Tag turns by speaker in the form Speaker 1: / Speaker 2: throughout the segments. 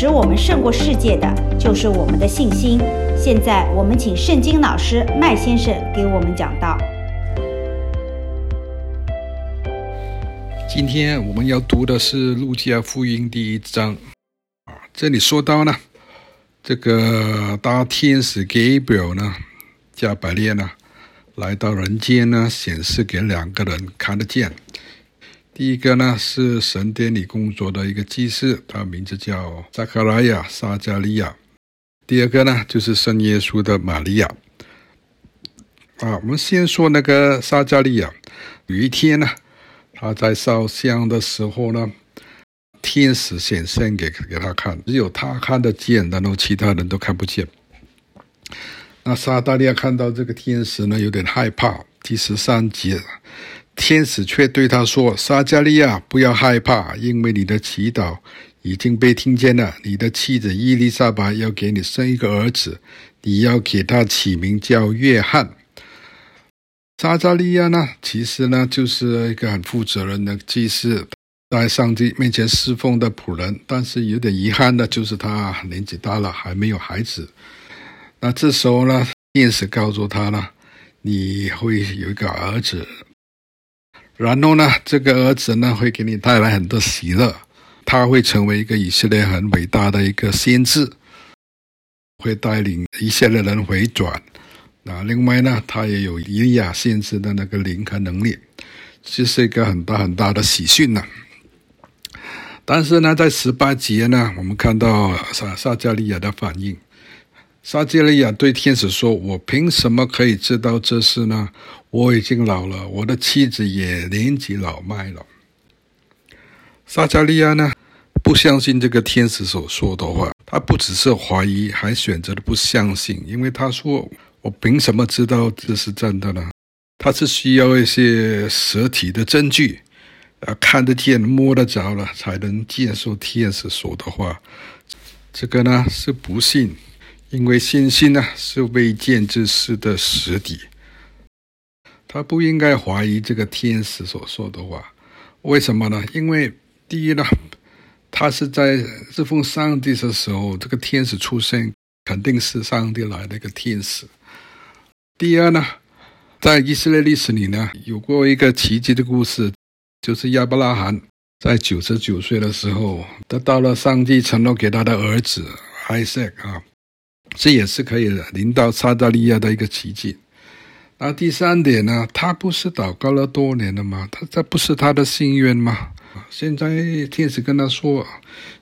Speaker 1: 使我们胜过世界的，就是我们的信心。现在，我们请圣经老师麦先生给我们讲道。
Speaker 2: 今天我们要读的是《路加福音》第一章。啊，这里说到呢，这个大天使 Gabriel 呢，加百列呢，来到人间呢，显示给两个人看得见。第一个呢是神殿里工作的一个祭司，他名字叫撒迦利亚、撒加利亚。第二个呢就是圣耶稣的玛利亚。啊，我们先说那个撒加利亚。有一天呢，他在烧香的时候呢，天使显现给给他看，只有他看得见，然后其他人都看不见。那撒迦利亚看到这个天使呢，有点害怕。第十三节。天使却对他说：“撒迦利亚，不要害怕，因为你的祈祷已经被听见了。你的妻子伊丽莎白要给你生一个儿子，你要给他起名叫约翰。”撒迦利亚呢，其实呢就是一个很负责任的祭司，在上帝面前侍奉的仆人。但是有点遗憾的就是他年纪大了，还没有孩子。那这时候呢，天使告诉他呢：“你会有一个儿子。”然后呢，这个儿子呢会给你带来很多喜乐，他会成为一个以色列很伟大的一个先知，会带领以色列人回转。那另外呢，他也有以利亚先知的那个灵和能力，这是一个很大很大的喜讯呢。但是呢，在十八节呢，我们看到撒撒迦利亚的反应。撒迦利亚对天使说：“我凭什么可以知道这事呢？我已经老了，我的妻子也年纪老迈了。”撒迦利亚呢，不相信这个天使所说的话，他不只是怀疑，还选择了不相信，因为他说：“我凭什么知道这是真的呢？”他是需要一些实体的证据，啊，看得见、摸得着了，才能接受天使说的话。这个呢，是不信。因为信心呢是未见之事的实底，他不应该怀疑这个天使所说的话。为什么呢？因为第一呢，他是在侍奉上帝的时候，这个天使出现肯定是上帝来的一个天使。第二呢，在以色列历史里呢，有过一个奇迹的故事，就是亚伯拉罕在九十九岁的时候得到了上帝承诺给他的儿子艾撒啊。这也是可以的临到撒迦利亚的一个奇迹。那第三点呢？他不是祷告了多年了吗？他这不是他的心愿吗？现在天使跟他说：“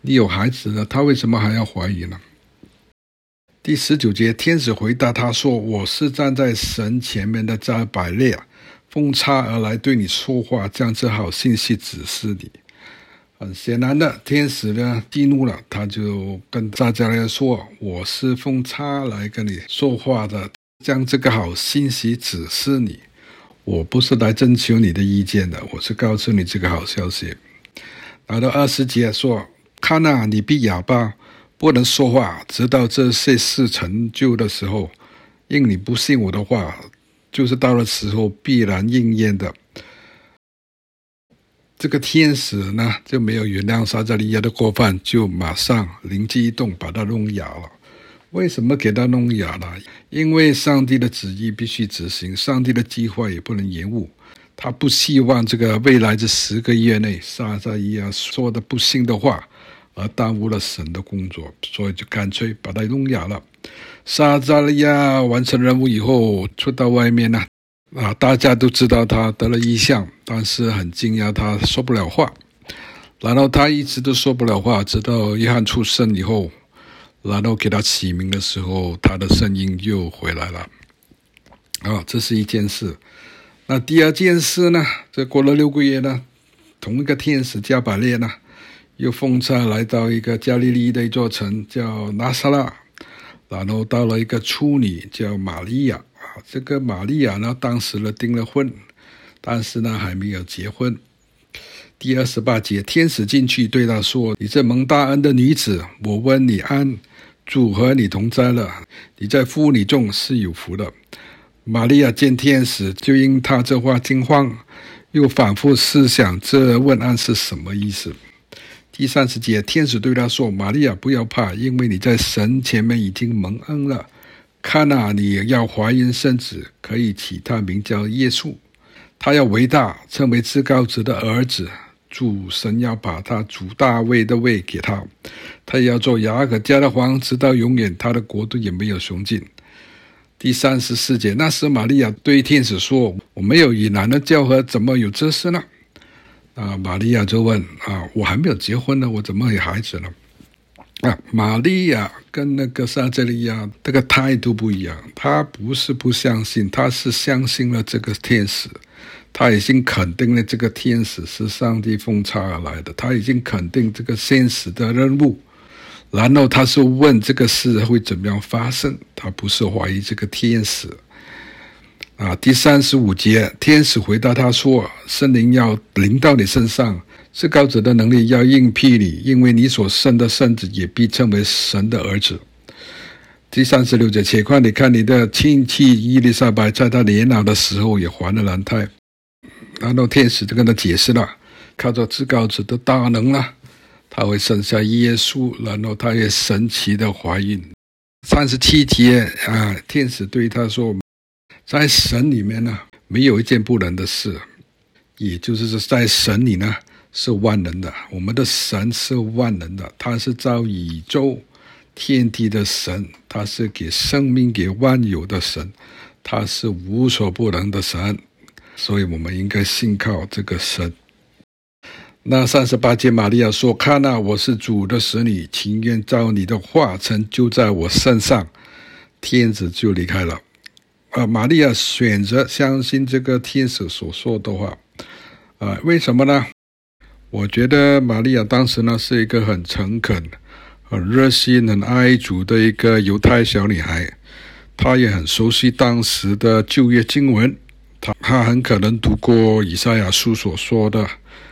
Speaker 2: 你有孩子了。”他为什么还要怀疑呢？第十九节，天使回答他说：“我是站在神前面的加百列，奉差而来对你说话，将这好信息指示你。”很显然的，天使呢激怒了，他就跟撒迦利亚说：“我是奉差来跟你说话的，将这个好信息指示你。我不是来征求你的意见的，我是告诉你这个好消息。”来到二十节说：“看哪，你必哑巴，不能说话，直到这些事成就的时候，因你不信我的话，就是到了时候必然应验的。”这个天使呢，就没有原谅撒迦利亚的过犯，就马上灵机一动，把他弄哑了。为什么给他弄哑了？因为上帝的旨意必须执行，上帝的计划也不能延误。他不希望这个未来这十个月内，撒迦利亚说的不幸的话，而耽误了神的工作，所以就干脆把他弄哑了。撒迦利亚完成任务以后，出到外面呢。啊，大家都知道他得了异象，但是很惊讶，他说不了话。然后他一直都说不了话，直到约翰出生以后，然后给他起名的时候，他的声音又回来了。啊，这是一件事。那第二件事呢？这过了六个月呢，同一个天使加百列呢，又奉差来到一个加利利的一座城，叫拿撒拉，然后到了一个处女叫玛利亚。这个玛利亚呢，当时呢订了婚，但是呢还没有结婚。第二十八节，天使进去对他说：“你这蒙大恩的女子，我问你安，主和你同在了。你在妇女中是有福的。”玛利亚见天使，就因他这话惊慌，又反复思想这问安是什么意思。第三十节，天使对他说：“玛利亚，不要怕，因为你在神前面已经蒙恩了。看哪，你要怀孕生子，可以起他名叫耶稣。他要伟大，称为至高者的儿子。主神要把他主大卫的位给他，他要做雅各家的皇，直到永远。他的国度也没有穷尽。”第三十四节，那时玛利亚对天使说：“我没有与男的交合，怎么有这事呢？”啊，玛利亚就问：“啊，我还没有结婚呢，我怎么有孩子呢？”啊，玛利亚跟那个撒迦利亚这个态度不一样，她不是不相信，她是相信了这个天使，他已经肯定了这个天使是上帝奉差而来的，他已经肯定这个天使的任务，然后他是问这个事会怎么样发生，他不是怀疑这个天使。啊，第三十五节，天使回答他说：“圣灵要临到你身上，至高者的能力要应庇你，因为你所生的圣子也必称为神的儿子。”第三十六节，且快，你看你的亲戚伊丽莎白，在她年老的时候也怀了男胎。然后天使就跟他解释了，靠着至高者的大能啊，他会生下耶稣，然后他也神奇的怀孕。三十七节啊，天使对他说。在神里面呢，没有一件不能的事，也就是说，在神里呢是万能的。我们的神是万能的，他是造宇宙天地的神，他是给生命给万有的神，他是无所不能的神，所以我们应该信靠这个神。那三十八节，玛利亚说：“看哪，我是主的使女，情愿照你的话成就在我身上。”天子就离开了。啊，玛利亚选择相信这个天使所说的话，啊，为什么呢？我觉得玛利亚当时呢是一个很诚恳、很热心、很爱主的一个犹太小女孩，她也很熟悉当时的旧约经文，她她很可能读过以赛亚书所说的，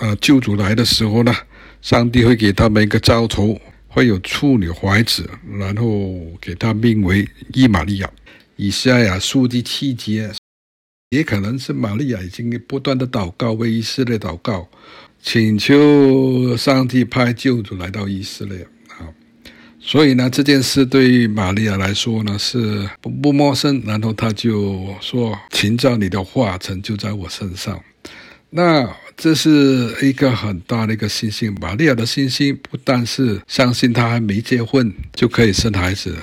Speaker 2: 呃，救主来的时候呢，上帝会给他们一个兆头，会有处女怀子，然后给他命为伊玛利亚。以赛亚书第七节，也可能是玛利亚已经不断的祷告，为以色列祷告，请求上帝派救主来到以色列啊。所以呢，这件事对于玛利亚来说呢是不不陌生。然后他就说：“请照你的话成就在我身上。”那这是一个很大的一个信心。玛利亚的信心不但是相信她还没结婚就可以生孩子，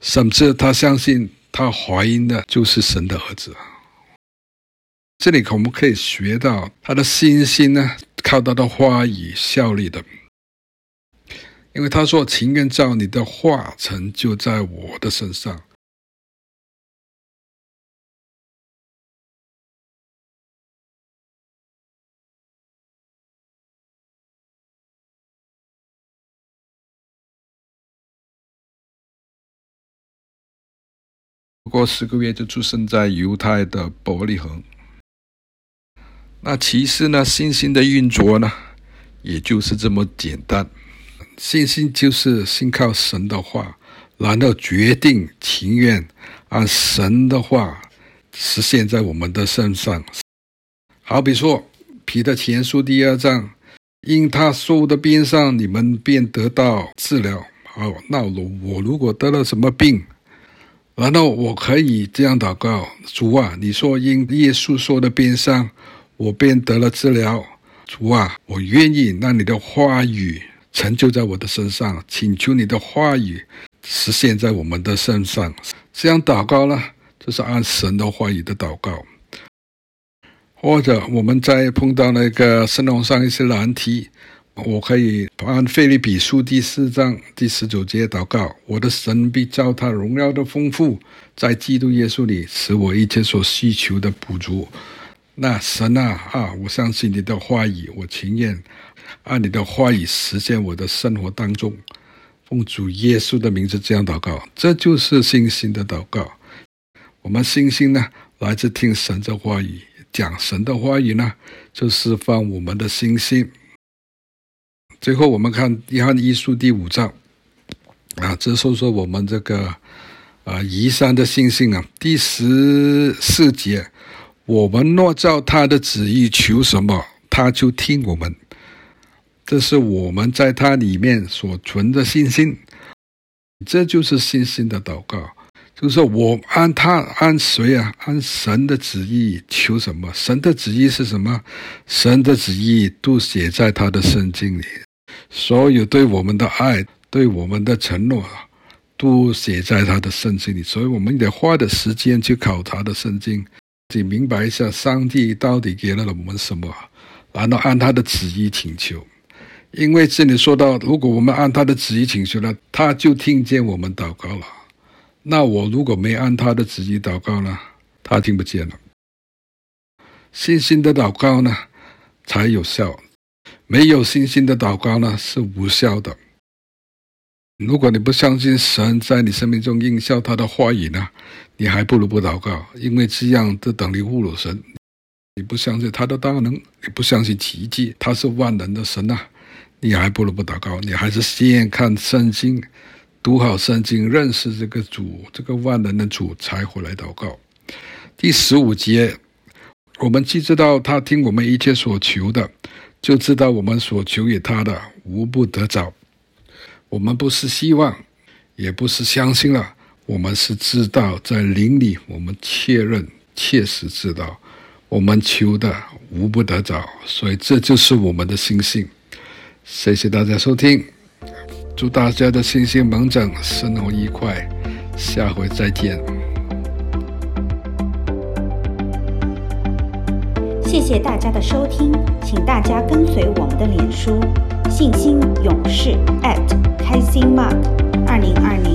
Speaker 2: 甚至她相信。他怀孕的就是神的儿子。这里我们可以学到他的信心呢，靠他的话语效力的。因为他说：“情愿照你的话成就在我的身上。”过十个月就出生在犹太的伯利恒。那其实呢，信心的运作呢，也就是这么简单。信心就是信靠神的话，然后决定情愿按神的话实现在我们的身上。好比说，彼得前书第二章，因他受的鞭伤，你们便得到治疗。好，那我我如果得了什么病？然后我可以这样祷告：主啊，你说因耶稣说的鞭伤，我便得了治疗。主啊，我愿意让你的话语成就在我的身上，请求你的话语实现在我们的身上。这样祷告呢，就是按神的话语的祷告。或者我们再碰到那个生活上一些难题。我可以按腓立比书第四章第十九节祷告：我的神必照他荣耀的丰富，在基督耶稣里，使我一切所需求的补足。那神啊啊，我相信你的话语，我情愿按你的话语实现我的生活当中。奉主耶稣的名字这样祷告，这就是信心的祷告。我们信心呢，来自听神的话语，讲神的话语呢，就释放我们的信心。最后，我们看约翰一书第五章，啊，这说说我们这个啊移山的信心啊。第十四节，我们若照他的旨意求什么，他就听我们。这是我们在他里面所存的信心。这就是信心的祷告，就是说我按他按谁啊？按神的旨意求什么？神的旨意是什么？神的旨意都写在他的圣经里，所有对我们的爱，对我们的承诺，都写在他的圣经里。所以我们得花的时间去考察的圣经，去明白一下上帝到底给了我们什么，然后按他的旨意请求。因为这里说到，如果我们按他的旨意请求了，他就听见我们祷告了。那我如果没按他的旨意祷告呢，他听不见了。信心的祷告呢，才有效；没有信心的祷告呢，是无效的。如果你不相信神在你生命中应效他的话语呢，你还不如不祷告，因为这样就等于侮辱神。你不相信他的大能，你不相信奇迹，他是万能的神呐。你还不如不祷告，你还是先看圣经，读好圣经，认识这个主，这个万能的主，才回来祷告。第十五节，我们既知道他听我们一切所求的，就知道我们所求于他的无不得着。我们不是希望，也不是相信了，我们是知道，在灵里，我们确认、确实知道，我们求的无不得着，所以这就是我们的信心。谢谢大家收听，祝大家的信心猛长，生活愉快，下回再见。
Speaker 1: 谢谢大家的收听，请大家跟随我们的脸书“信心勇士”@开心 Mark 二零二。